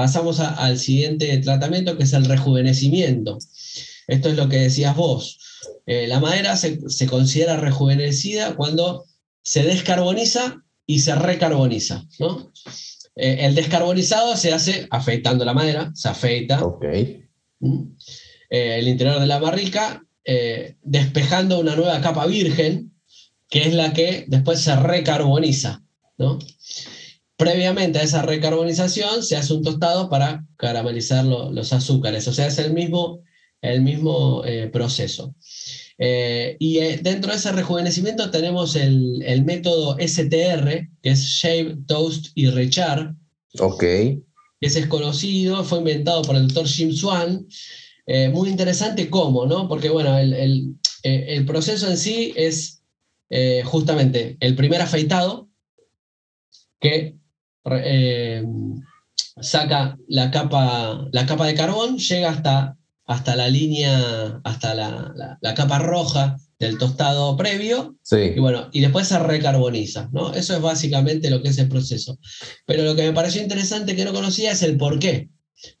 pasamos al siguiente tratamiento que es el rejuvenecimiento. Esto es lo que decías vos. Eh, la madera se, considera rejuvenecida cuando se descarboniza y se recarboniza. ¿no? Eh, el descarbonizado se hace afeitando la madera, se afeita. ¿Mm? Eh, el interior de la barrica, despejando una nueva capa virgen, que es la que después se recarboniza. ¿no? Previamente a esa recarbonización se hace un tostado para caramelizar los azúcares, o sea, es el mismo, el mismo eh, proceso. Eh, y eh, dentro de ese rejuvenecimiento tenemos el, método STR, que es Shave, Toast y Rechar. Ok. Ese es conocido, fue inventado por el doctor Jim Swan. muy interesante cómo, ¿no? Porque, bueno, el, el proceso en sí es justamente el primer afeitado, que eh, saca la capa, la capa de carbón, llega hasta, hasta la línea, hasta la, capa roja del tostado previo, y bueno, y después se recarboniza, ¿no? Eso es básicamente lo que es el proceso. Pero lo que me pareció interesante que no conocía es el por qué.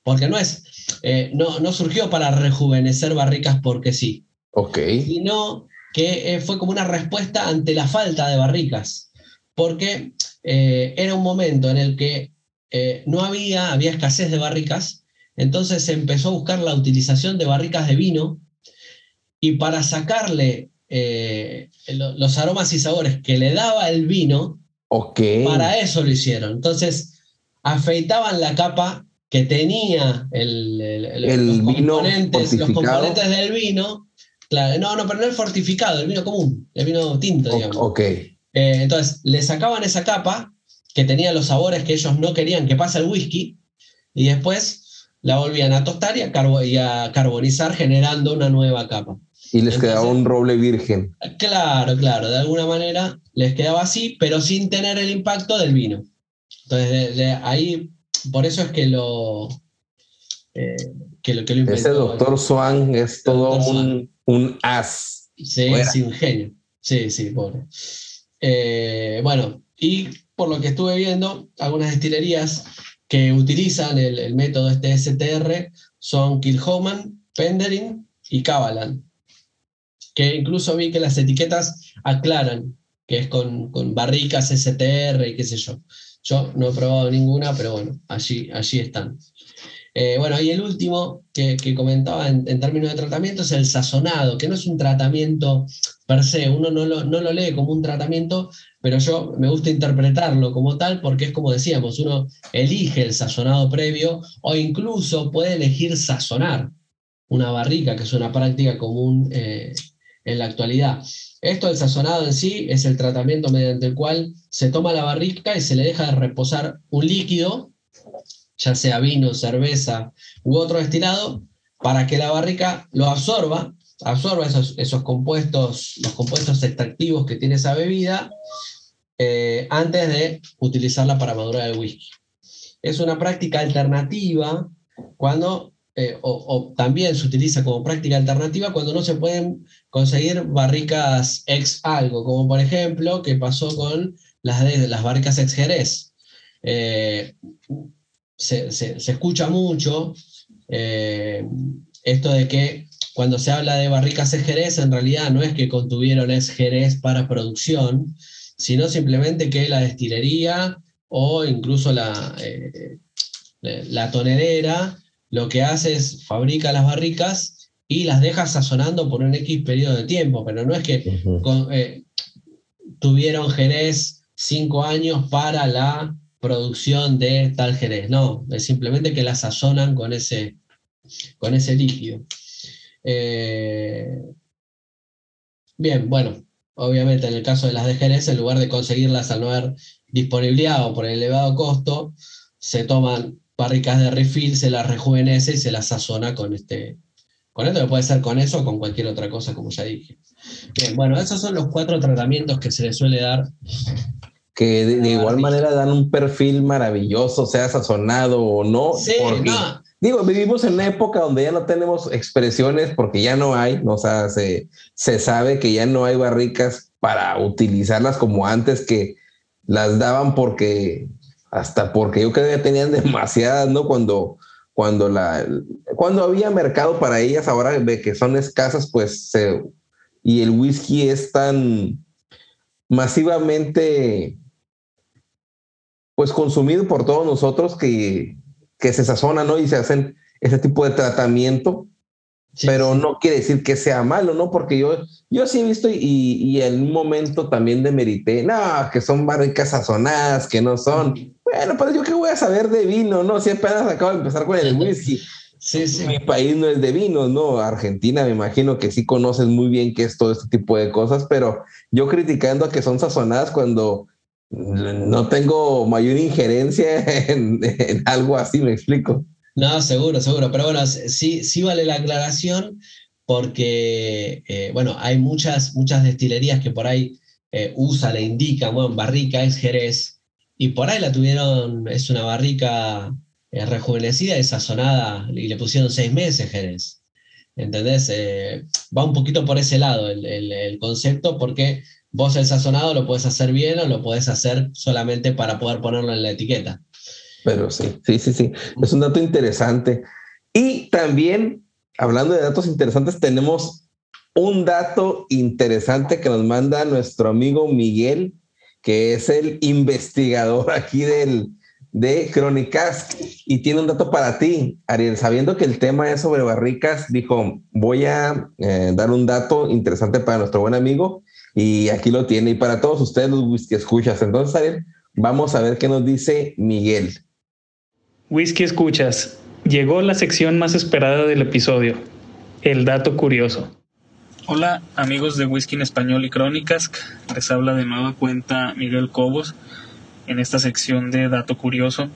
Porque no es, eh, no, no surgió para rejuvenecer barricas porque sí. Ok. Sino que eh, fue como una respuesta ante la falta de barricas. Porque eh, era un momento en el que eh, no había, había escasez de barricas, entonces se empezó a buscar la utilización de barricas de vino y para sacarle eh, los aromas y sabores que le daba el vino, para eso lo hicieron. Entonces afeitaban la capa que tenía el, los, componentes, los, componentes, del vino. Claro, no, no, pero no el fortificado, el vino común, el vino tinto, digamos. Ok. Eh, entonces, le sacaban esa capa que tenía los sabores que ellos no querían que pase el whisky y después la volvían a tostar y a, carbonizar generando una nueva capa. Y les quedaba un roble virgen. Claro, claro, de alguna manera les quedaba así, pero sin tener el impacto del vino. Entonces, de, ahí, por eso es que lo, eh, que lo, que lo Ese doctor Swan es todo un, un, as. Sí, sí, un genio. Sí, sí, pobre. Eh, bueno, y por lo que estuve viendo, algunas destilerías que utilizan el, método este STR son Kilhoman, Penderin y Kavalan, que incluso vi que las etiquetas aclaran que es con, barricas STR y qué sé yo. Yo no he probado ninguna, pero bueno, allí, allí están. Eh, bueno, y el último que, comentaba en, términos de tratamiento es el sazonado, que no es un tratamiento per se, uno no lo, no lo, lee como un tratamiento, pero yo me gusta interpretarlo como tal porque es como decíamos, uno elige el sazonado previo o incluso puede elegir sazonar una barrica, que es una práctica común eh, en la actualidad. Esto del sazonado en sí es el tratamiento mediante el cual se toma la barrica y se le deja de reposar un líquido ya sea vino, cerveza u otro destilado, para que la barrica lo absorba, absorba esos, esos compuestos, los compuestos extractivos que tiene esa bebida, eh, antes de utilizarla para madurar el whisky. Es una práctica alternativa cuando, eh, o, también se utiliza como práctica alternativa cuando no se pueden conseguir barricas ex algo, como por ejemplo que pasó con las, de, las barricas ex Jerez. Eh, se, escucha mucho esto de que cuando se habla de barricas Jerez, en realidad no es que contuvieron es Jerez para producción, sino simplemente que la destilería o incluso la, eh, la tonelera lo que hace es fabrica las barricas y las deja sazonando por un X periodo de tiempo, pero no es que eh, tuvieron Jerez cinco años para la producción de tal jerez, no, es simplemente que la sazonan con ese, con ese líquido. Eh, bien, bueno, obviamente en el caso de las jerez, en lugar de conseguirlas al no haber disponibilidad o por el elevado costo, se toman barricas de refill, se las rejuvenece y se las sazona con este, con esto, que puede ser con eso o con cualquier otra cosa, como ya dije. Bien, bueno, esos son los cuatro tratamientos que se le suele dar que de, igual manera dan un perfil maravilloso, sea sazonado o no. Sí, no. Digo, vivimos en una época donde ya no tenemos expresiones porque ya no hay, o sea, se, se sabe que ya no hay barricas para utilizarlas como antes que las daban porque hasta porque yo creo que tenían demasiadas, ¿no? Cuando, cuando, la, cuando había mercado para ellas, ahora de que son escasas, pues, y el whisky es tan masivamente, pues, consumido por todos nosotros que, que se sazonan, ¿no? Y se hacen ese tipo de tratamiento pero no quiere decir que sea malo, ¿no? Porque yo, yo sí he visto y, y en un momento también demerité, no, que son barricas sazonadas, que no son. Bueno, pero yo qué voy a saber de vino, ¿no? Si apenas acabo de empezar con el whisky. Sí, sí. Mi país no es de vinos, ¿no? Argentina, me imagino que sí conoces muy bien qué es todo este tipo de cosas, pero yo criticando a que son sazonadas cuando no tengo mayor injerencia en algo así, me explico. No, seguro, seguro. Pero bueno, sí, sí vale la aclaración porque, eh, bueno, hay muchas, muchas destilerías que por ahí eh, usa, le indican, bueno, barrica es Jerez, y por ahí la tuvieron, es una barrica eh, rejuvenecida y sazonada, y le pusieron seis meses Jerez. ¿Entendés? va un poquito por ese lado el, concepto, porque vos el sazonado lo puedes hacer bien o lo puedes hacer solamente para poder ponerlo en la etiqueta. Pero sí, sí, sí, sí. Es un dato interesante. Y también, hablando de datos interesantes, tenemos un dato interesante que nos manda nuestro amigo Miguel, que es el investigador aquí del, de Crónicas y tiene un dato para ti, Ariel. Sabiendo que el tema es sobre barricas, dijo, voy a eh, dar un dato interesante para nuestro buen amigo y aquí lo tiene. Y para todos ustedes los que escuchas. Entonces, Ariel, vamos a ver qué nos dice Miguel. Whisky Escuchas. Llegó la sección más esperada del episodio, el dato curioso. Hola amigos de Whisky en Español y Crónicas, les habla de nueva cuenta Miguel Cobos en esta sección de dato curioso.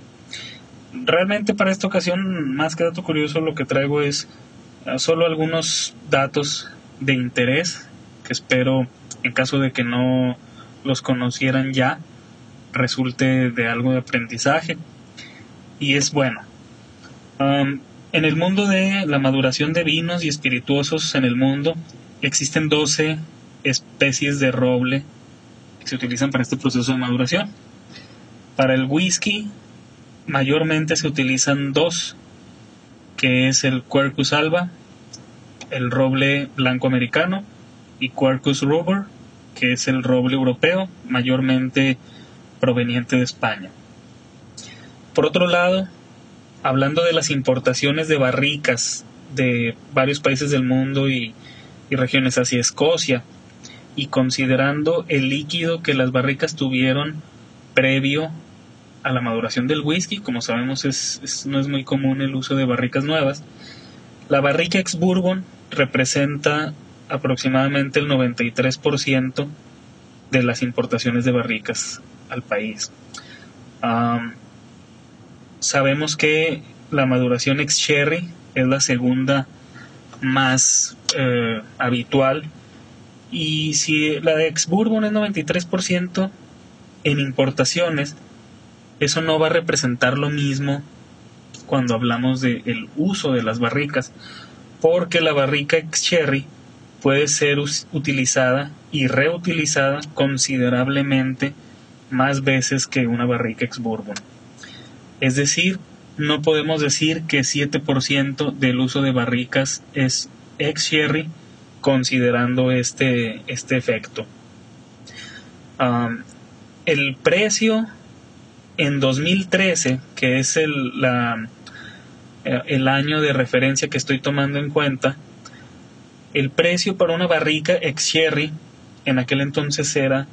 Realmente para esta ocasión, más que dato curioso, lo que traigo es ah, solo algunos datos de interés que espero, en caso de que no los conocieran ya, resulte de algo de aprendizaje y es bueno. En el mundo de la maduración de vinos y espirituosos en el mundo existen 12 especies de roble que se utilizan para este proceso de maduración. Para el whisky mayormente se utilizan dos, que es el Quercus alba, el roble blanco americano, y Quercus rubber, es el roble europeo, mayormente proveniente de España. Por otro lado, hablando de las importaciones de barricas de varios países del mundo y, regiones hacia Escocia, y considerando el líquido que las barricas tuvieron previo a la maduración del whisky, como sabemos no es muy común el uso de barricas nuevas, la barrica ex bourbon representa aproximadamente el 93% de las importaciones de barricas al país. Sabemos que la maduración ex sherry es la segunda más eh, habitual y si la de ex bourbon es 93% en importaciones, eso no va a representar lo mismo cuando hablamos del uso de las barricas, porque la barrica ex sherry puede ser utilizada y reutilizada considerablemente más veces que una barrica ex bourbon. Es decir, no podemos decir que 7% del uso de barricas es ex sherry considerando este, este efecto. el precio en 2013, que es el, eh, el año de referencia que estoy tomando en cuenta, el precio para una barrica ex sherry en aquel entonces era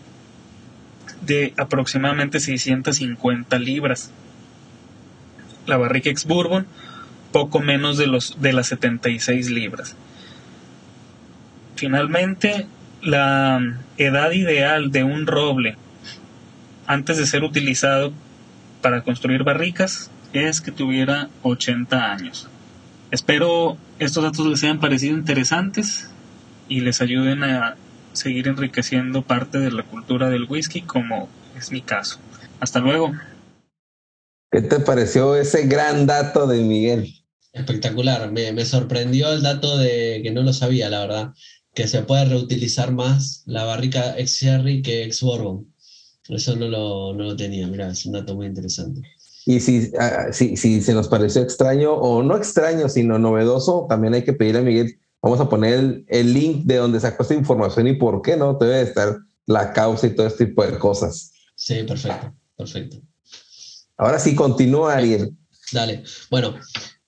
de aproximadamente 650 libras la barrica ex bourbon, poco menos de, los, de las 76 libras. Finalmente, la edad ideal de un roble antes de ser utilizado para construir barricas es que tuviera 80 años. Espero estos datos les hayan parecido interesantes y les ayuden a seguir enriqueciendo parte de la cultura del whisky como es mi caso. Hasta luego. ¿Qué te pareció ese gran dato de Miguel? Espectacular, me, sorprendió el dato de que no lo sabía, la verdad, que se puede reutilizar más la barrica ex Sherry que ex Bourbon. Eso no lo, no lo tenía, mira, es un dato muy interesante. Y si, ah, si, si, se nos pareció extraño o no extraño, sino novedoso, también hay que pedirle a Miguel, vamos a poner el, link de donde sacó esta información y por qué no debe estar la causa y todo este tipo de cosas. Sí, perfecto, perfecto. Ahora sí, continúa Ariel. Dale. Bueno,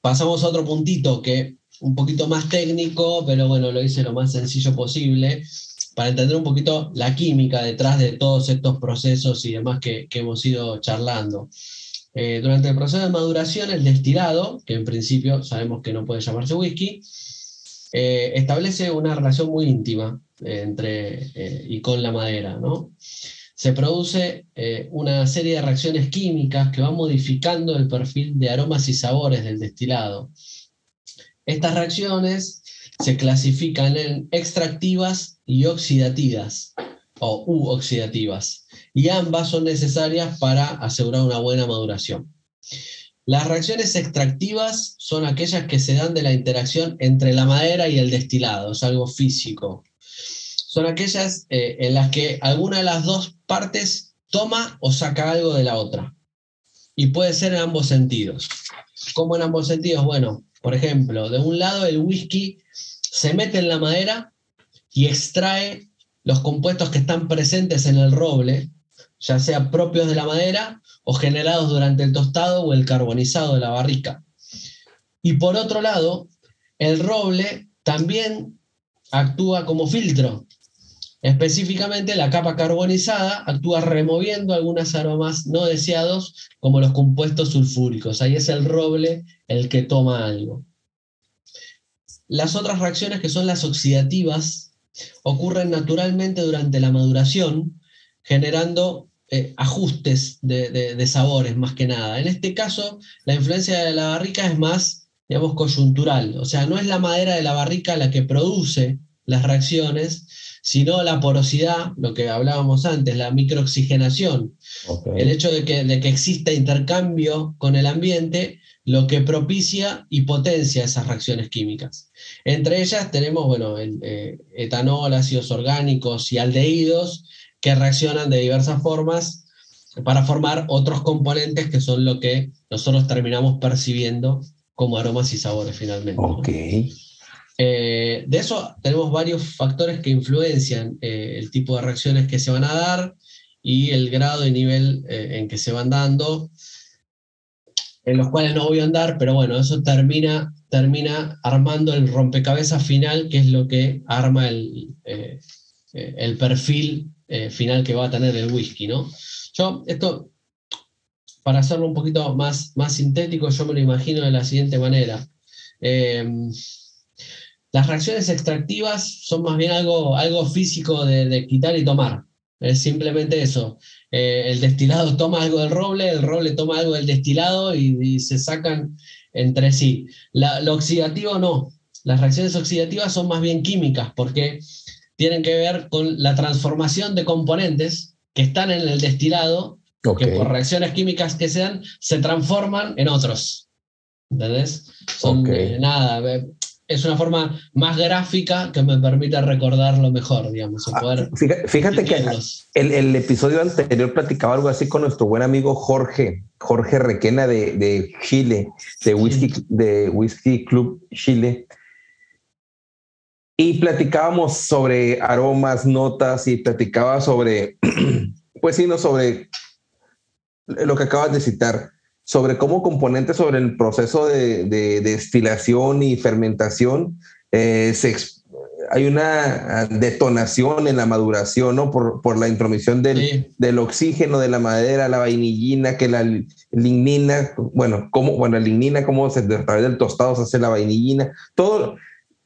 pasamos a otro puntito que un poquito más técnico, pero bueno, lo hice lo más sencillo posible para entender un poquito la química detrás de todos estos procesos y demás que, que hemos ido charlando. Eh, durante el proceso de maduración, el destilado, que en principio sabemos que no puede llamarse whisky, eh, establece una relación muy íntima eh, entre y con la madera. ¿no? Se produce una serie de reacciones químicas que van modificando el perfil de aromas y sabores del destilado. Estas reacciones se clasifican en extractivas y oxidativas, o u oxidativas y ambas son necesarias para asegurar una buena maduración. Las reacciones extractivas son aquellas que se dan de la interacción entre la madera y el destilado, es algo físico. Son aquellas eh, en las que alguna de las dos partes toma o saca algo de la otra. Y puede ser en ambos sentidos. ¿Cómo en ambos sentidos? Bueno, por ejemplo, de un lado el whisky se mete en la madera y extrae los compuestos que están presentes en el roble ya sea propios de la madera o generados durante el tostado o el carbonizado de la barrica. Y por otro lado, el roble también actúa como filtro. Específicamente, la capa carbonizada actúa removiendo algunos aromas no deseados, como los compuestos sulfúricos. Ahí es el roble el que toma algo. Las otras reacciones, que son las oxidativas, ocurren naturalmente durante la maduración, generando eh, ajustes de, sabores más que nada. En este caso, la influencia de la barrica es más, digamos, coyuntural. O sea, no es la madera de la barrica la que produce las reacciones, sino la porosidad, lo que hablábamos antes, la microoxigenación. El hecho de que, de que exista intercambio con el ambiente, lo que propicia y potencia esas reacciones químicas. Entre ellas tenemos, bueno, el, eh, etanol, ácidos orgánicos y aldehídos, que reaccionan de diversas formas para formar otros componentes que son lo que nosotros terminamos percibiendo como aromas y sabores finalmente. Ok. Eh, de eso tenemos varios factores que influencian eh, el tipo de reacciones que se van a dar y el grado y nivel eh, en que se van dando, en los cuales no voy a andar, pero bueno, eso termina, termina armando el rompecabezas final, que es lo que arma el, el perfil eh, final que va a tener el whisky, ¿no? Yo, esto, para hacerlo un poquito más, más sintético, yo me lo imagino de la siguiente manera. Em, las reacciones extractivas son más bien algo, algo físico de, quitar y tomar. Es simplemente eso. Eh, el destilado toma algo del roble, el roble toma algo del destilado y, se sacan entre sí. lo oxidativo no. Las reacciones oxidativas son más bien químicas porque tienen que ver con la transformación de componentes que están en el destilado, que por reacciones químicas que sean, se transforman en otros. ¿Entendés? Son, eh, nada, es una forma más gráfica que me permite recordarlo mejor, digamos. Ah, poder fíjate, que el, el, episodio anterior platicaba algo así con nuestro buen amigo Jorge, Jorge Requena de, de Chile, de Whisky, de Whisky Club Chile y platicábamos sobre aromas, notas y platicaba sobre, pues sí, no sobre lo que acabas de citar, sobre cómo componentes sobre el proceso de, destilación y fermentación eh, hay una detonación en la maduración, ¿no? Por, por la intromisión del, del, oxígeno de la madera, la vainillina, que la lignina, bueno, cómo, bueno, la lignina, cómo se, a través del tostado se hace la vainillina, todo,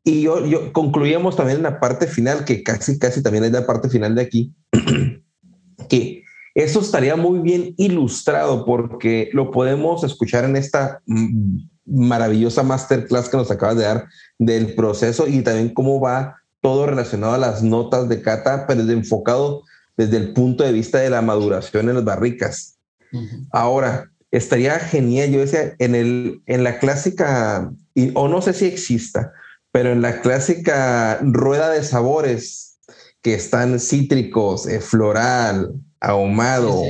y yo, yo concluíamos también en la parte final, que casi, casi también es la parte final de aquí, que eso estaría muy bien ilustrado porque lo podemos escuchar en esta mm, maravillosa masterclass que nos acabas de dar del proceso y también cómo va todo relacionado a las notas de cata, pero desde enfocado desde el punto de vista de la maduración en las barricas. Ahora, estaría genial, yo decía, en, el, en la clásica, o no sé si exista, pero en la clásica rueda de sabores que están cítricos, eh, floral, ahumado,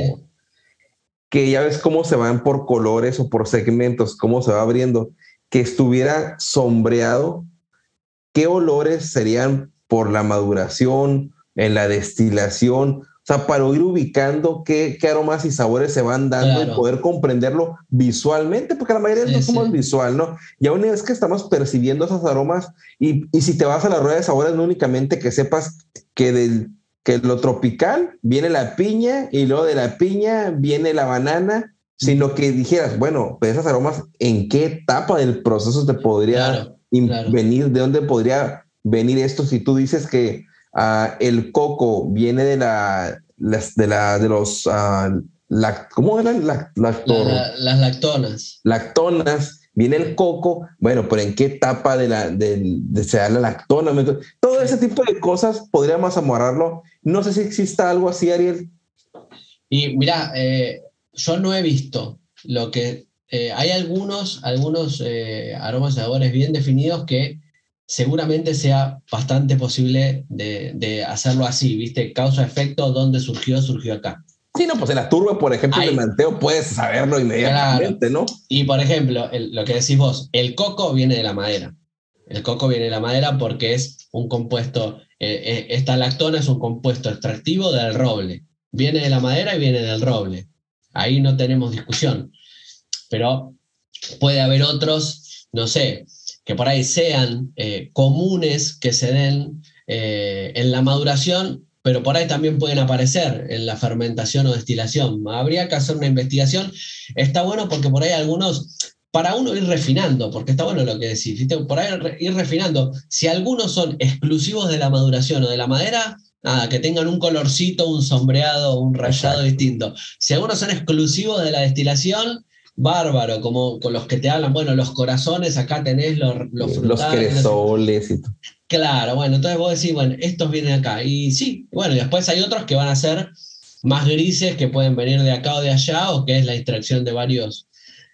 que ya ves cómo se van por colores o por segmentos, cómo se va abriendo, que estuviera sombreado, ¿qué olores serían por la maduración, en la destilación? O sea, para ir ubicando qué, qué aromas y sabores se van dando y poder comprenderlo visualmente, porque la mayoría no somos visual, ¿no? Y aún es que estamos percibiendo esos aromas, y, y, si te vas a la rueda de sabores, no únicamente que sepas que del que lo tropical viene la piña y luego de la piña viene la banana, sino que dijeras, bueno, pues esos aromas, ¿en qué etapa del proceso te podría venir? ¿De dónde podría venir esto? Si tú dices que uh, el coco viene de la, las, de la, de los, uh, ¿cómo eran? las lactonas. Lactonas viene el coco, bueno, pero en qué etapa de la de, de se da la lactona, todo ese tipo de cosas podríamos amarrarlo. No sé si exista algo así, Ariel. Y mira, eh, yo no he visto lo que eh, hay algunos, algunos eh, aromas y sabores bien definidos que seguramente sea bastante posible de, de hacerlo así, ¿viste? Causa-efecto, ¿dónde surgió? Surgió acá. Sí, no, pues en la turba, por ejemplo, el manteo puedes saberlo inmediatamente, ¿no? Y por ejemplo, lo que decís vos, el coco viene de la madera. El coco viene de la madera porque es un compuesto, eh, eh, esta lactona es un compuesto extractivo del roble. Viene de la madera y viene del roble. Ahí no tenemos discusión. Pero puede haber otros, no sé, que por ahí sean eh, comunes que se den en la maduración pero por ahí también pueden aparecer en la fermentación o destilación. Habría que hacer una investigación. Está bueno porque por ahí algunos, para uno ir refinando, porque está bueno lo que decís, por ahí ir refinando. Si algunos son exclusivos de la maduración o de la madera, nada, que tengan un colorcito, un sombreado, un rayado distinto. Si algunos son exclusivos de la destilación, bárbaro, como con los que te hablan, bueno, los corazones, acá tenés los, los frutales. Los cresoles y todo. Claro, bueno, entonces vos decís, bueno, estos vienen acá. Y sí, bueno, y después hay otros que van a ser más grises, que pueden venir de acá o de allá, o que es la extracción de varios,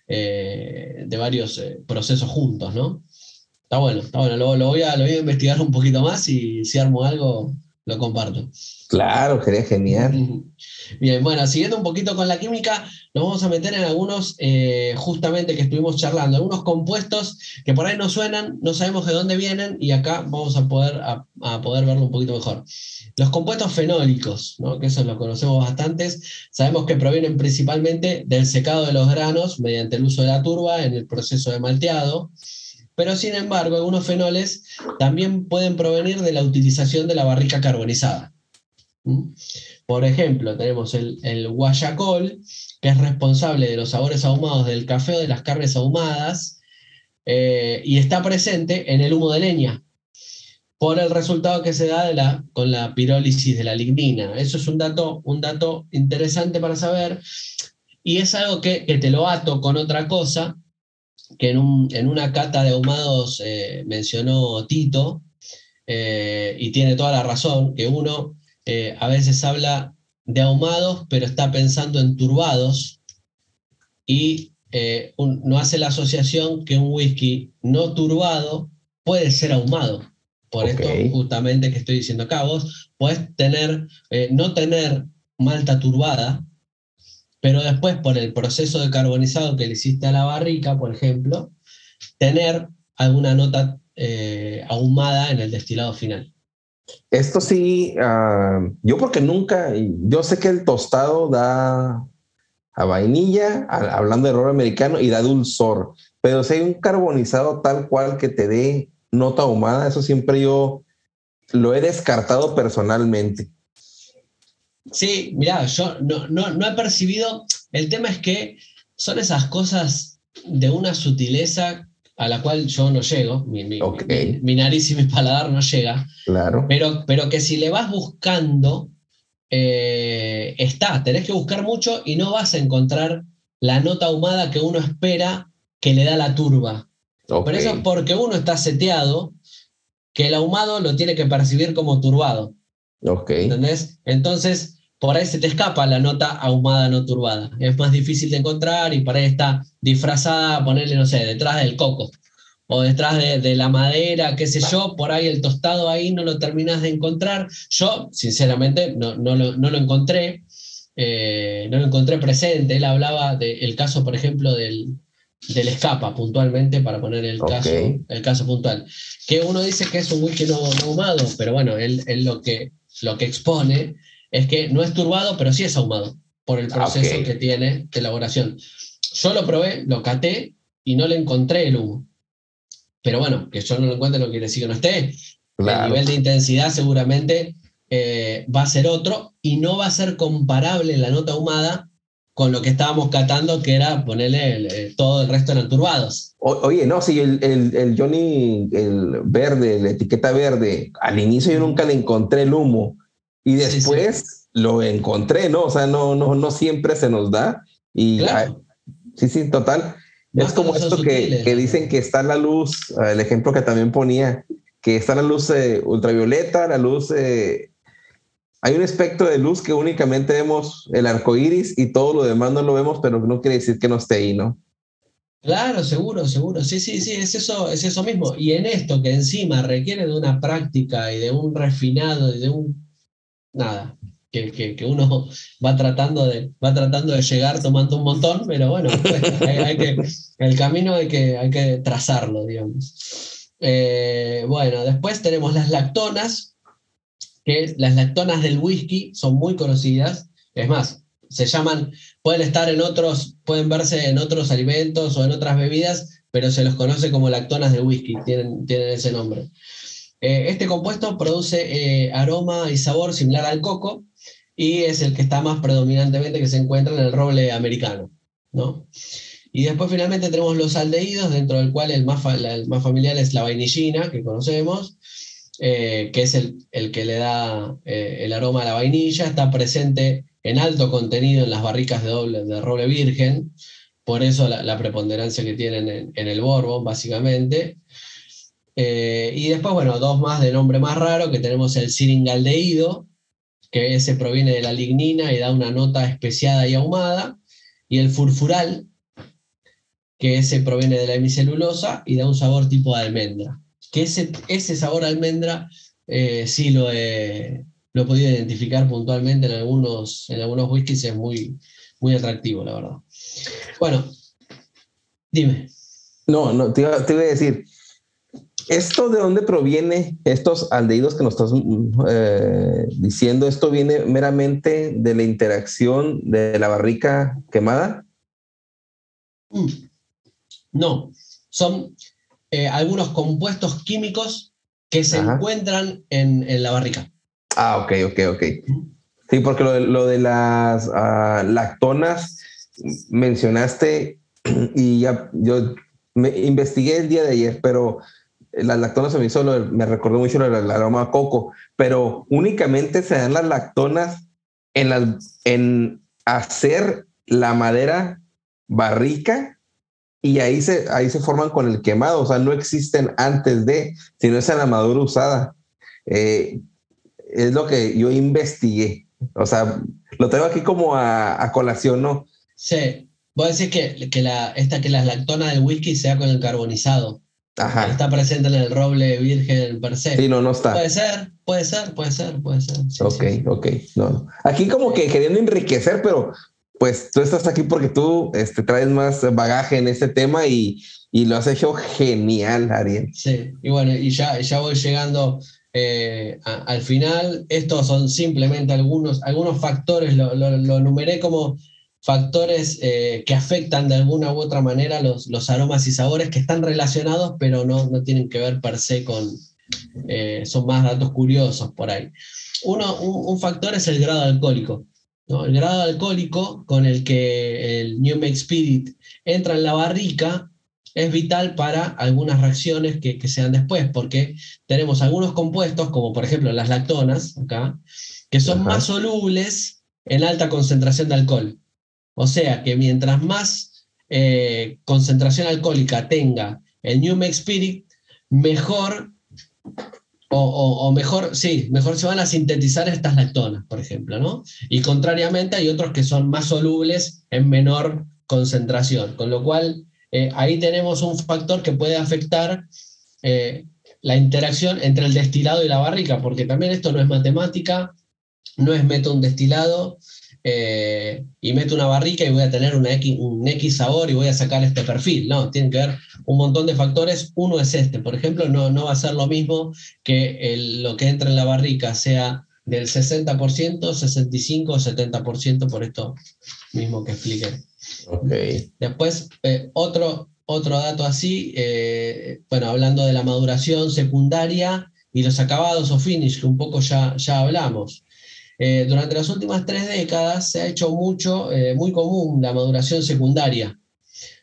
eh, de varios eh, procesos juntos, ¿no? Está bueno, está bueno. Lo, voy a, lo voy a investigar un poquito más y si armo algo, lo comparto. Claro, sería genial. Bien, bueno, siguiendo un poquito con la química, nos vamos a meter en algunos, eh, justamente que estuvimos charlando, algunos compuestos que por ahí no suenan, no sabemos de dónde vienen y acá vamos a poder, a, poder verlo un poquito mejor. Los compuestos fenólicos, ¿no? que esos los conocemos bastantes, sabemos que provienen principalmente del secado de los granos mediante el uso de la turba en el proceso de malteado pero sin embargo algunos fenoles también pueden provenir de la utilización de la barrica carbonizada. ¿Mm? Por ejemplo, tenemos el, guayacol, que es responsable de los sabores ahumados del café o de las carnes ahumadas, eh, y está presente en el humo de leña, por el resultado que se da con la pirólisis de la lignina. Eso es un dato, un dato interesante para saber, y es algo que, que te lo ato con otra cosa, que en, una cata de ahumados eh, mencionó Tito, eh, y tiene toda la razón, que uno eh, a veces habla de ahumados, pero está pensando en turbados, y no hace la asociación que un whisky no turbado puede ser ahumado. Por esto justamente que estoy diciendo acá, vos puedes tener, no tener malta turbada, pero después por el proceso de carbonizado que le hiciste a la barrica, por ejemplo, tener alguna nota eh, ahumada en el destilado final. Esto sí, ah, yo porque nunca, yo sé que el tostado da a vainilla, hablando de error americano, y da dulzor, pero si hay un carbonizado tal cual que te dé nota ahumada, eso siempre yo lo he descartado personalmente. Sí, mira, yo no, he percibido, el tema es que son esas cosas de una sutileza a la cual yo no llego, mi, nariz y mi paladar no llega, claro. pero, pero que si le vas buscando, eh, está, tenés que buscar mucho y no vas a encontrar la nota ahumada que uno espera que le da la turba. Por eso es porque uno está seteado que el ahumado lo tiene que percibir como turbado. Ok. ¿Entendés? Entonces, por ahí se te escapa la nota ahumada no turbada. Es más difícil de encontrar y por ahí está disfrazada, ponerle, no sé, detrás del coco o detrás de, la madera, qué sé yo, por ahí el tostado ahí no lo terminas de encontrar. Yo, sinceramente, no, no, lo, encontré. eh, no lo encontré presente. Él hablaba del caso, por ejemplo, del, del escapa puntualmente, para poner el, caso, el caso puntual. Que uno dice que es un whisky no, ahumado, pero bueno, él, lo, que, lo que expone es que no es turbado, pero sí es ahumado por el ah, proceso que tiene de elaboración. Yo lo probé, lo caté y no le encontré el humo. Pero bueno, que yo no lo encuentre no quiere decir que no esté. El nivel de intensidad seguramente eh, va a ser otro y no va a ser comparable la nota ahumada con lo que estábamos catando, que era ponerle todo el resto eran turbados. oye, no, sí, el, el, Johnny, el verde, la etiqueta verde, al inicio yo nunca le encontré el humo y después lo encontré, ¿no? O sea, no, no, no siempre se nos da. Y sí, sí, total. es como esto que, que, dicen que está la luz, el ejemplo que también ponía, que está la luz eh, ultravioleta, la luz eh, hay un espectro de luz que únicamente vemos el arco iris y todo lo demás no lo vemos, pero no quiere decir que no esté ahí, ¿no? Claro, seguro, seguro. Sí, sí, sí, es eso, es eso mismo. Y en esto que encima requiere de una práctica y de un refinado y de un. Nada, que, que, uno va tratando, de, va tratando de llegar tomando un montón, pero bueno, hay, que, el camino hay que, hay que trazarlo, digamos. Eh, bueno, después tenemos las lactonas, que las lactonas del whisky son muy conocidas. Es más, se llaman, pueden estar en otros, pueden verse en otros alimentos o en otras bebidas, pero se los conoce como lactonas del whisky, tienen, tienen ese nombre. Eh, este compuesto produce eh, aroma y sabor similar al coco y es el que está más predominantemente que se encuentra en el roble americano. ¿no? Y después finalmente tenemos los aldehídos, dentro del cual el más, el familiar es la vainillina, que conocemos, eh, que es el, que le da el aroma a la vainilla, está presente en alto contenido en las barricas de, de roble virgen, por eso la, preponderancia que tienen en, el Bourbon, básicamente. Eh, y después, bueno, dos más de nombre más raro, que tenemos el siringaldehído, que ese proviene de la lignina y da una nota especiada y ahumada, y el furfural, que ese proviene de la hemicelulosa y da un sabor tipo de almendra que ese, ese sabor almendra eh, sí lo he, lo he podido identificar puntualmente en algunos, en algunos whiskies, es muy, muy atractivo, la verdad. Bueno, dime. No, no, te iba, a decir, ¿esto de dónde proviene estos aldehídos que nos estás eh, diciendo? ¿Esto viene meramente de la interacción de la barrica quemada? Mm. No, son eh, algunos compuestos químicos que se encuentran en, la barrica. Ah, ok, ok, ok. Sí, porque lo de, las ah, lactonas mencionaste y ya yo me investigué el día de ayer, pero las lactonas a mí solo me recordó mucho el, aroma a coco, pero únicamente se dan las lactonas en, en hacer la madera barrica y ahí se, ahí se forman con el quemado, o sea, no existen antes de, sino es en la madura usada. Eh, es lo que yo investigué, o sea, lo tengo aquí como a, colación, ¿no? Sí, voy a decir que, que, la, esta, que la lactona del whisky sea con el carbonizado. Ajá. Está presente en el roble virgen per se. Sí, no, no está. Puede ser, puede ser, puede ser, puede ser. ok, ok. No. Aquí como que queriendo enriquecer, pero pues tú estás aquí porque tú este, traes más bagaje en este tema y, lo has hecho genial, Ariel. Sí, y bueno, y ya, ya voy llegando eh, al final. Estos son simplemente algunos, algunos factores, lo, lo, numeré como factores eh, que afectan de alguna u otra manera los, los, aromas y sabores que están relacionados, pero no, no tienen que ver per se con, eh, son más datos curiosos por ahí. Uno, un factor es el grado alcohólico. El grado alcohólico con el que el New Make Spirit entra en la barrica es vital para algunas reacciones que, que sean después, porque tenemos algunos compuestos, como por ejemplo las lactonas, acá, que son más solubles en alta concentración de alcohol. O sea que mientras más eh, concentración alcohólica tenga el New Make Spirit, mejor o, mejor, sí, mejor se van a sintetizar estas lactonas, por ejemplo, ¿no? Y contrariamente hay otros que son más solubles en menor concentración, con lo cual eh, ahí tenemos un factor que puede afectar eh, la interacción entre el destilado y la barrica, porque también esto no es matemática, no es método destilado, eh, y meto una barrica y voy a tener una X, un X sabor y voy a sacar este perfil. No, tiene que ver un montón de factores. Uno es este, por ejemplo, no, no va a ser lo mismo que lo que entra en la barrica sea del 60%, 65 o 70% por esto mismo que expliqué. Okay. Después, eh, otro, otro dato así, eh, bueno, hablando de la maduración secundaria y los acabados o finish, que un poco ya, ya hablamos. Eh, durante las últimas tres décadas se ha hecho mucho, muy común la maduración secundaria,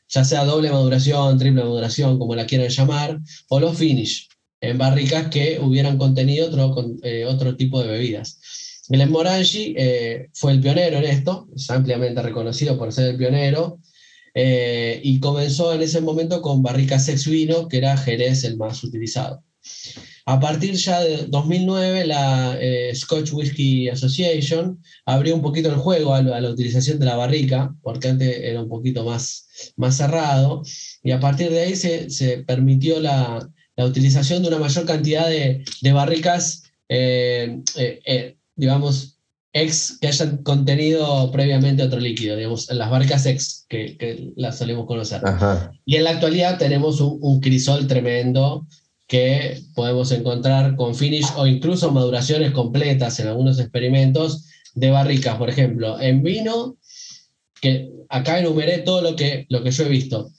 ya sea doble maduración, triple maduración, como la quieran llamar, o los finish en barricas que hubieran contenido otro, eh, otro tipo de bebidas. Glen Morangi eh, fue el pionero en esto, es ampliamente reconocido por ser el pionero, eh, y comenzó en ese momento con barricas ex vino, que era Jerez el más utilizado. A partir ya de 2009, la Scotch Whisky Association abrió un poquito el juego a, la utilización de la barrica, porque antes era un poquito más, más cerrado, y a partir de ahí se, se permitió la, la utilización de una mayor cantidad de, barricas, eh, eh, eh, digamos, ex que hayan contenido previamente otro líquido, digamos, las barricas ex que, las solemos conocer. Y en la actualidad tenemos un, crisol tremendo que podemos encontrar con finish o incluso maduraciones completas en algunos experimentos de barricas, por ejemplo, en vino, que acá enumeré todo lo que, lo que yo he visto.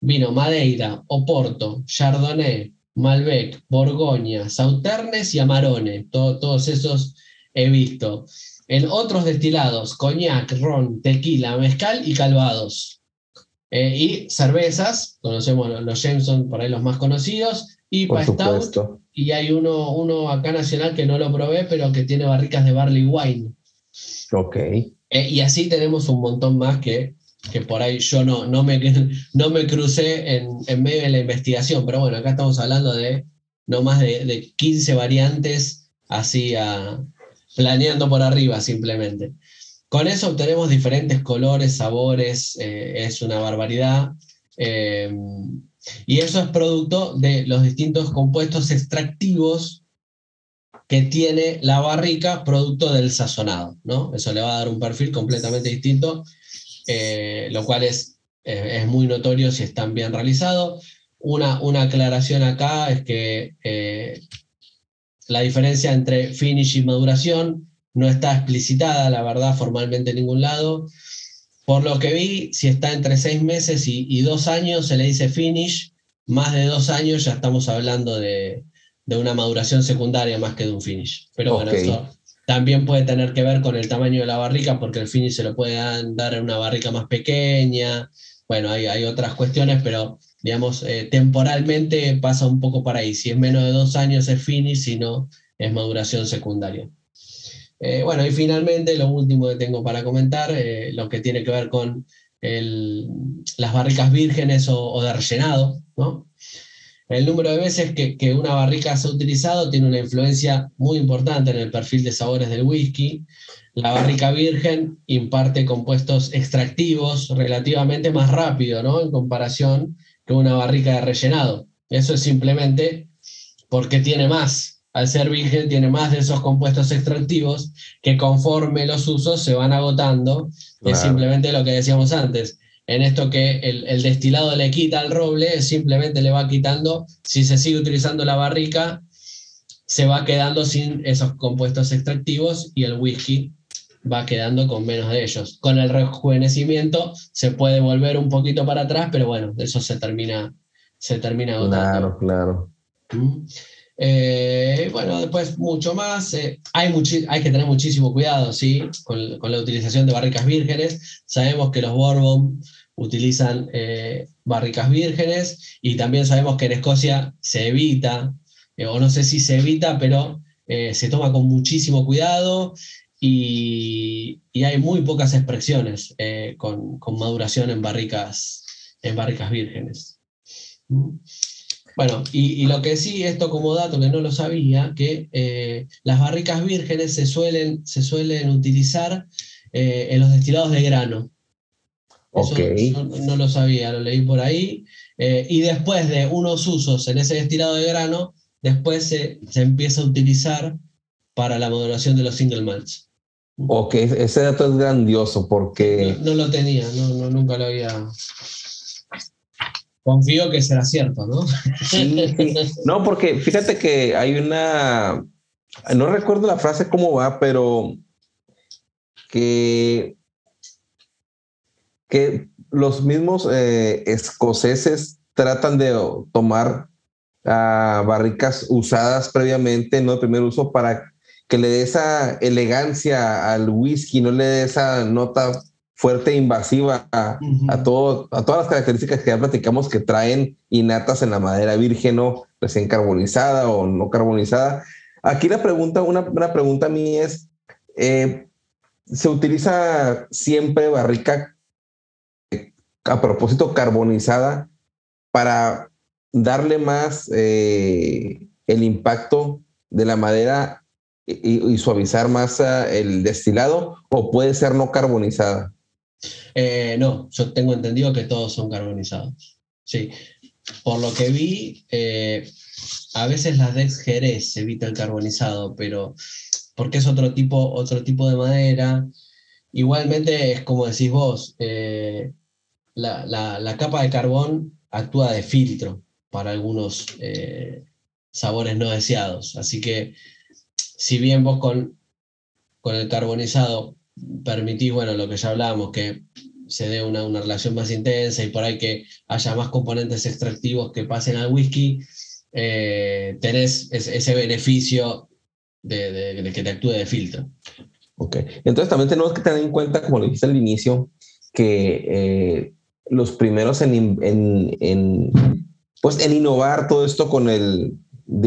Vino Madeira, Oporto, Chardonnay, Malbec, Borgoña, Sauternes y Amarone. todos esos he visto. En otros destilados, coñac, ron, tequila, mezcal y calvados. Eh, y cervezas, conocemos los Jameson, por ahí los más conocidos, y Stout. Y hay uno, uno acá nacional que no lo probé, pero que tiene barricas de barley wine. Ok. Eh, y así tenemos un montón más que que por ahí yo no, no, me, no me crucé en, en, medio de la investigación, pero bueno, acá estamos hablando de no más de, de 15 variantes así a, planeando por arriba simplemente. Con eso obtenemos diferentes colores, sabores, eh, es una barbaridad. Eh, y eso es producto de los distintos compuestos extractivos que tiene la barrica, producto del sazonado, ¿no? Eso le va a dar un perfil completamente distinto eh, lo cual es, es muy notorio si están bien realizados. Una, una aclaración acá es que eh, la diferencia entre finish y maduración no está explicitada, la verdad, formalmente en ningún lado. Por lo que vi, si está entre seis meses y, dos años, se le dice finish. Más de dos años ya estamos hablando de, de una maduración secundaria más que de un finish. Pero bueno, eso también puede tener que ver con el tamaño de la barrica, porque el finish se lo puede dar en una barrica más pequeña. Bueno, hay, hay otras cuestiones, pero digamos, eh, temporalmente pasa un poco para ahí. Si es menos de dos años es finish, si no, es maduración secundaria. Eh, bueno, y finalmente lo último que tengo para comentar, eh, lo que tiene que ver con las barricas vírgenes o, de rellenado, ¿no? El número de veces que, una barrica se ha utilizado tiene una influencia muy importante en el perfil de sabores del whisky. La barrica virgen imparte compuestos extractivos relativamente más rápido, ¿no? En comparación con una barrica de rellenado. Eso es simplemente porque tiene más. Al ser virgen tiene más de esos compuestos extractivos que conforme los usos se van agotando. Es simplemente lo que decíamos antes en esto que el, destilado le quita al roble, simplemente le va quitando, si se sigue utilizando la barrica, se va quedando sin esos compuestos extractivos y el whisky va quedando con menos de ellos. Con el rejuvenecimiento se puede volver un poquito para atrás, pero bueno, eso se termina, se termina agotando. Claro, claro. ¿Mm? Eh, bueno, después mucho más. Eh, hay, hay que tener muchísimo cuidado, ¿sí? Con, la utilización de barricas vírgenes. Sabemos que los Bourbon utilizan eh, barricas vírgenes y también sabemos que en Escocia se evita, o no sé si se evita, pero se toma con muchísimo cuidado y, hay muy pocas expresiones con, maduración en barricas, en barricas vírgenes. Mm. Bueno, y, lo que sí, esto como dato que no lo sabía, que las barricas vírgenes se suelen, se suelen utilizar en los destilados de grano. no, lo sabía, lo leí por ahí. Eh, y después de unos usos en ese destilado de grano, después se, empieza a utilizar para la modulación de los single malts. Ok, ese dato es grandioso porque... No, lo tenía, no, nunca lo había... Confío que será cierto, ¿no? No, porque fíjate que hay una... No recuerdo la frase cómo va, pero que, que los mismos eh, escoceses tratan de tomar ah, barricas usadas previamente, no de primer uso, para que le dé esa elegancia al whisky, no le dé esa nota fuerte e invasiva a, todo, a todas las características que ya platicamos que traen innatas en la madera virgen o recién carbonizada o no carbonizada. Aquí la pregunta, una, una pregunta a mí es, eh, ¿se utiliza siempre barrica a propósito carbonizada para darle más eh, el impacto de la madera y, suavizar más el destilado o puede ser no carbonizada? Eh, no, yo tengo entendido que todos son carbonizados. Sí, por lo que vi, eh, a veces las Dex Jerez evita el carbonizado, pero porque es otro tipo, otro tipo de madera. Igualmente es como decís vos, eh, la, la, capa de carbón actúa de filtro para algunos sabores no deseados. Así que si bien vos con, con el carbonizado permitís, bueno, lo que ya hablábamos, que se dé una, relación más intensa y por ahí que haya más componentes extractivos que pasen al whisky, eh, tenés ese, beneficio de, que te actúe de filtro. Ok, entonces también tenemos que tener en cuenta, como lo dijiste al inicio, que eh, los primeros en, en, pues en innovar todo esto con el,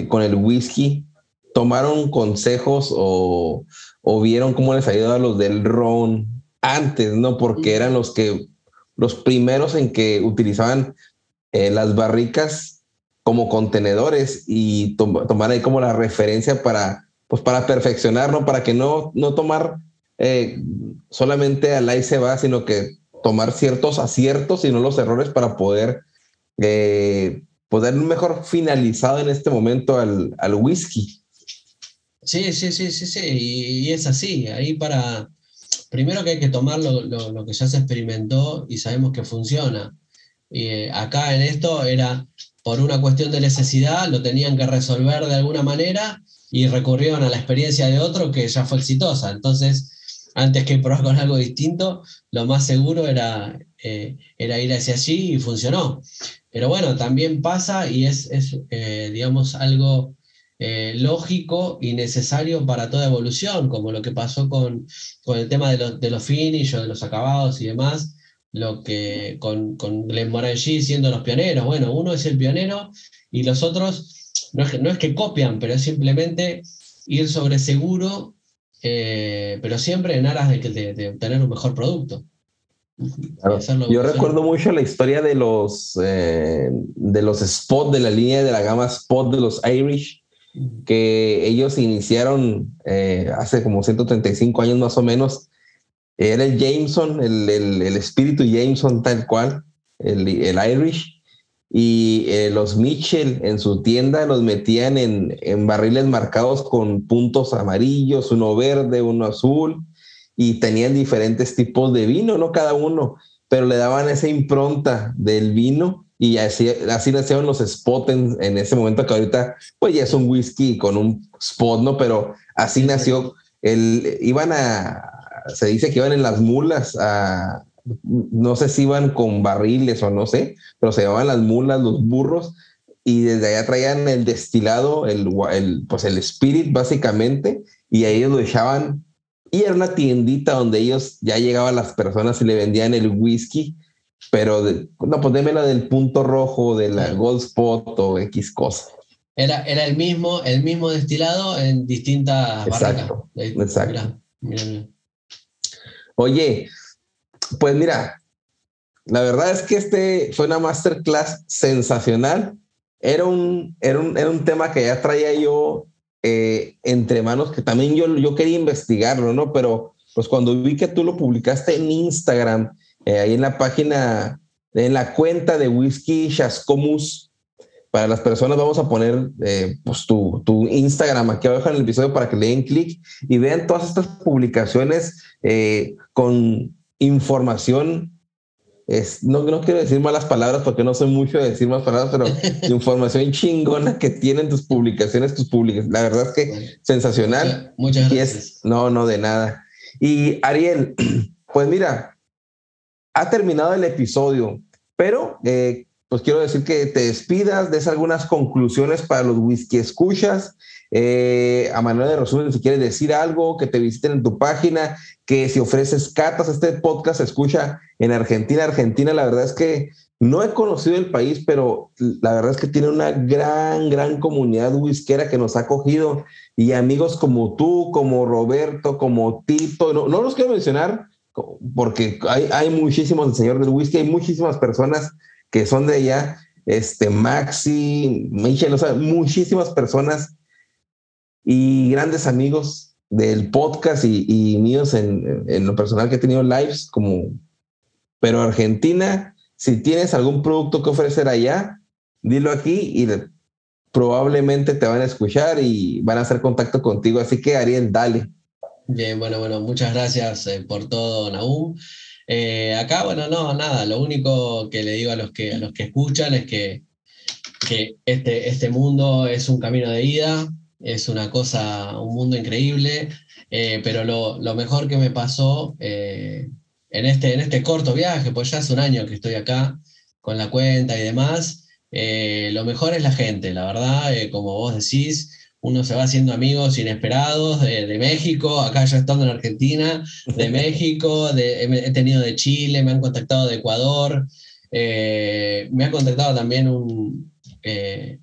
con el whisky tomaron consejos o, vieron cómo les ayudaba a los del ron antes, ¿no? Porque eran los que, los primeros en que utilizaban eh, las barricas como contenedores y tomar ahí como la referencia para, pues para perfeccionar, ¿no? Para que no, no tomar eh, solamente al ahí se va, sino que tomar ciertos aciertos y no los errores para poder eh, poder un mejor finalizado en este momento al, al whisky. Sí, sí, sí, sí, sí, y, es así. Ahí para, primero que hay que tomar lo, que ya se experimentó y sabemos que funciona. Y eh, acá en esto era por una cuestión de necesidad, lo tenían que resolver de alguna manera y recurrieron a la experiencia de otro que ya fue exitosa. Entonces, antes que probar con algo distinto, lo más seguro era, eh, era ir hacia allí y funcionó. Pero bueno, también pasa y es, es eh, digamos, algo eh, lógico y necesario para toda evolución, como lo que pasó con, con el tema de, los de los finish o de los acabados y demás, lo que con, con Glenmorangie siendo los pioneros. Bueno, uno es el pionero y los otros no es que, no es que copian, pero es simplemente ir sobre seguro, eh, pero siempre en aras de, de, obtener un mejor producto. Yo recuerdo mucho la historia de los, eh, de los spots de la línea de la gama spot de los Irish, que ellos iniciaron eh, hace como 135 años más o menos. Era el Jameson, el, el, espíritu Jameson tal cual, el, el Irish. Y eh, los Mitchell en su tienda los metían en, en barriles marcados con puntos amarillos, uno verde, uno azul, y tenían diferentes tipos de vino, no cada uno, pero le daban esa impronta del vino y así, así nacieron los spots en, ese momento que ahorita pues ya es un whisky con un spot, ¿no? Pero así nació, el, iban a, se dice que iban en las mulas a, no sé si iban con barriles o no sé, pero se llevaban las mulas, los burros, y desde allá traían el destilado, el, el, pues el spirit básicamente, y ahí lo echaban, y era una tiendita donde ellos ya llegaban las personas y le vendían el whisky, pero no, pues déme la del punto rojo, de la Gold Spot o X cosa. Era, era el, mismo, el mismo destilado en distintas exacto, Exacto. Oye, pues mira, la verdad es que este fue una masterclass sensacional. Era un, era un, era un tema que ya traía yo eh, entre manos, que también yo, yo quería investigarlo, ¿no? Pero pues cuando vi que tú lo publicaste en Instagram, eh, ahí en la página, en la cuenta de Whisky Chascomus, para las personas vamos a poner eh, pues tu, tu, Instagram aquí abajo en el episodio para que le den clic y vean todas estas publicaciones eh, con información. Es, no, no quiero decir malas palabras porque no soy mucho de decir malas palabras, pero información chingona que tienen tus publicaciones, tus publicaciones. La verdad es que sensacional. Muchas gracias. no, no, de nada. Y Ariel, pues mira, ha terminado el episodio, pero eh, pues quiero decir que te despidas, des algunas conclusiones para los whisky escuchas. Eh, a manera de resumen, si quieres decir algo, que te visiten en tu página, que si ofreces catas, este podcast se escucha en Argentina. Argentina, la verdad es que no he conocido el país, pero la verdad es que tiene una gran, gran comunidad whiskera que nos ha acogido y amigos como tú, como Roberto, como Tito, no, no los quiero mencionar porque hay, hay muchísimos, el señor del whisky, hay muchísimas personas que son de allá, este, Maxi, Michel, o sea, muchísimas personas y grandes amigos del podcast y, míos en, en, lo personal que he tenido lives, como, pero Argentina, si tienes algún producto que ofrecer allá, dilo aquí y probablemente te van a escuchar y van a hacer contacto contigo. Así que Ariel, dale. Bien, bueno, bueno, muchas gracias eh, por todo, Naum. Eh, acá, bueno, no, nada, lo único que le digo a los que, a los que escuchan es que, que este, este mundo es un camino de ida, es una cosa, un mundo increíble, eh, pero lo, lo, mejor que me pasó eh, en, este, en este corto viaje, pues ya hace un año que estoy acá con la cuenta y demás, lo mejor es la gente, la verdad, como vos decís, uno se va haciendo amigos inesperados de, México, acá yo estando en Argentina, de México, he tenido de Chile, me han contactado de Ecuador, eh, me ha contactado también un, eh,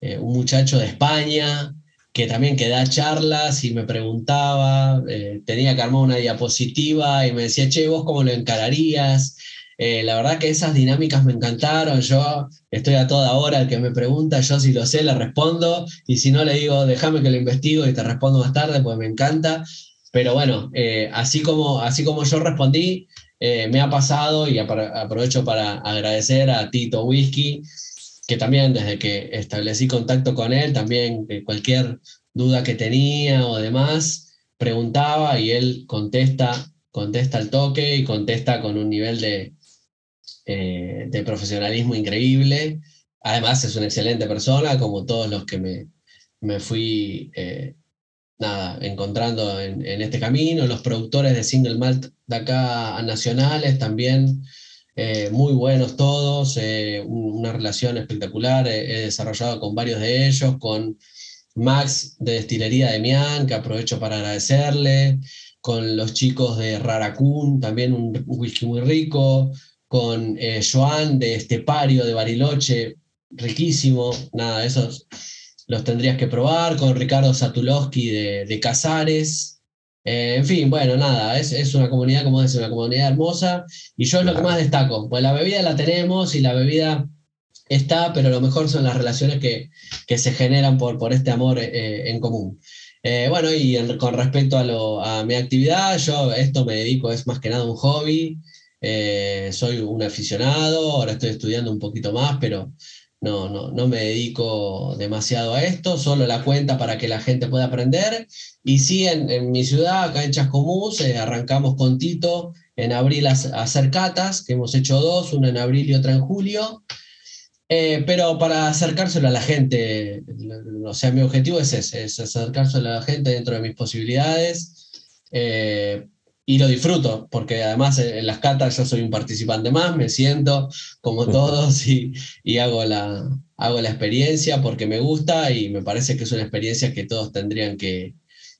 eh, un muchacho de España que también que da charlas y me preguntaba, tenía que armar una diapositiva y me decía, che, vos cómo lo encararías, eh, la verdad que esas dinámicas me encantaron. Yo estoy a toda hora, el que me pregunta, yo si lo sé, le respondo. Y si no, le digo, déjame que lo investigo y te respondo más tarde, pues me encanta. Pero bueno, eh, así, como, así como yo respondí, eh, me ha pasado y aprovecho para agradecer a Tito Whisky, que también desde que establecí contacto con él, también cualquier duda que tenía o demás, preguntaba y él contesta contesta al toque y contesta con un nivel de, eh, de profesionalismo increíble. Además es una excelente persona, como todos los que me, me fui eh, nada, encontrando en, en, este camino. Los productores de Single Malt de acá nacionales también, eh, muy buenos todos, una relación espectacular. he desarrollado con varios de ellos, con Max de Destilería de Mian, que aprovecho para agradecerle, con los chicos de Raracún, también un whisky muy rico, con eh, Joan de Estepario, de Bariloche, riquísimo, nada, esos los tendrías que probar, con Ricardo Satulowski de, de Casares. Eh, en fin, bueno, nada, es, es, una comunidad, como dice, una comunidad hermosa. Y yo es lo que más destaco, pues la bebida la tenemos y la bebida está, pero lo mejor son las relaciones que, que se generan por, por este amor eh, en común. bueno, y con respecto a, lo, a mi actividad, yo esto me dedico, es más que nada un hobby. Eh, soy un aficionado, ahora estoy estudiando un poquito más, pero no, no, no me dedico demasiado a esto, solo la cuenta para que la gente pueda aprender. Y sí, en, mi ciudad, acá en Chascomús, eh, arrancamos con Tito en abril a, hacer catas, que hemos hecho dos, una en abril y otra en julio. Eh, pero para acercárselo a la gente, o sea, mi objetivo es ese, es acercárselo a la gente dentro de mis posibilidades y lo disfruto, porque además en las catas yo soy un participante más, me siento como todos y, y, hago, la, hago la experiencia porque me gusta y me parece que es una experiencia que todos tendrían que,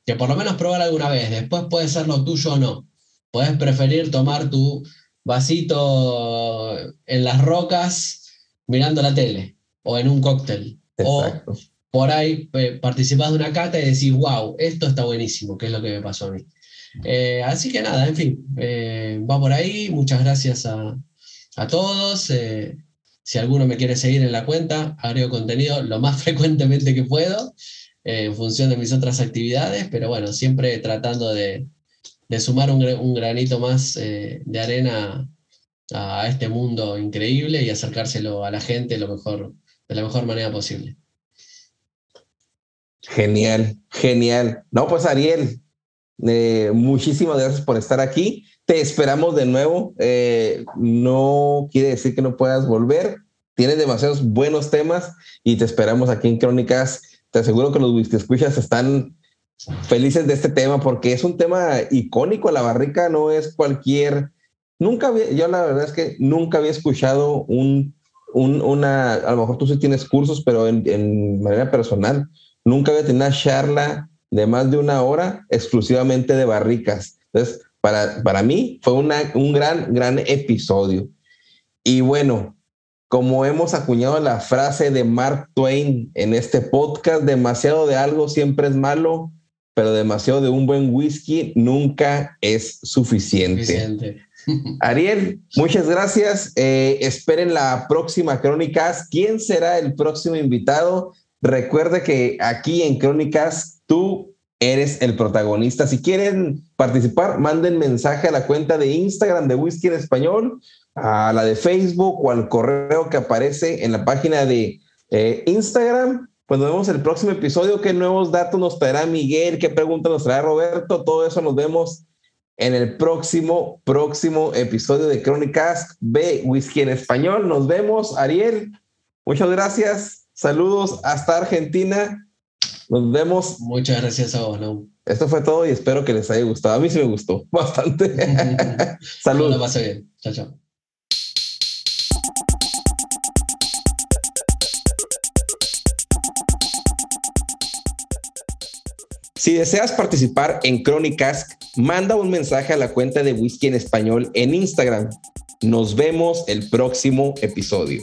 que por lo menos probar alguna vez. Después puede ser lo tuyo o no. Puedes preferir tomar tu vasito en las rocas mirando la tele o en un cóctel. O por ahí eh, participás de una cata y decís, wow, esto está buenísimo, que es lo que me pasó a mí. Eh, así que nada, en fin, eh, va por ahí. Muchas gracias a, todos. Eh, si alguno me quiere seguir en la cuenta, agrego contenido lo más frecuentemente que puedo en función de mis otras actividades, pero bueno, siempre tratando de, sumar un, granito más de arena a este mundo increíble y acercárselo a la gente lo mejor, de la mejor manera posible. Genial, genial. No, pues Ariel, eh, muchísimas gracias por estar aquí. Te esperamos de nuevo. Eh, no quiere decir que no puedas volver. Tienes demasiados buenos temas y te esperamos aquí en Crónicas. Te aseguro que los whisky escuchas están felices de este tema porque es un tema icónico. La barrica no es cualquier. Nunca yo la verdad es que nunca había escuchado un, un una, a lo mejor tú sí tienes cursos, pero en, en manera personal, nunca había tenido una charla de más de una hora exclusivamente de barricas. Entonces, para, para mí fue una, un gran, gran episodio. Y bueno, como hemos acuñado la frase de Mark Twain en este podcast, demasiado de algo siempre es malo, pero demasiado de un buen whisky nunca es suficiente. Ariel, muchas gracias. Eh, esperen la próxima Crónicas. ¿Quién será el próximo invitado? Recuerde que aquí en Crónicas tú eres el protagonista. Si quieren participar, manden mensaje a la cuenta de Instagram de Whisky en Español, a la de Facebook o al correo que aparece en la página de eh, Instagram. Pues nos vemos el próximo episodio. ¿Qué nuevos datos nos traerá Miguel? ¿Qué preguntas nos traerá Roberto? Todo eso nos vemos en el próximo, próximo episodio de Crónicas B Whisky en Español. Nos vemos, Ariel. Muchas gracias. Saludos hasta Argentina. Nos vemos. Muchas gracias a Esto fue todo y espero que les haya gustado. A mí sí me gustó bastante. Saludos. pase bien. Chao, chao. Si deseas participar en Crónicas, manda un mensaje a la cuenta de Whisky en Español en Instagram. Nos vemos el próximo episodio.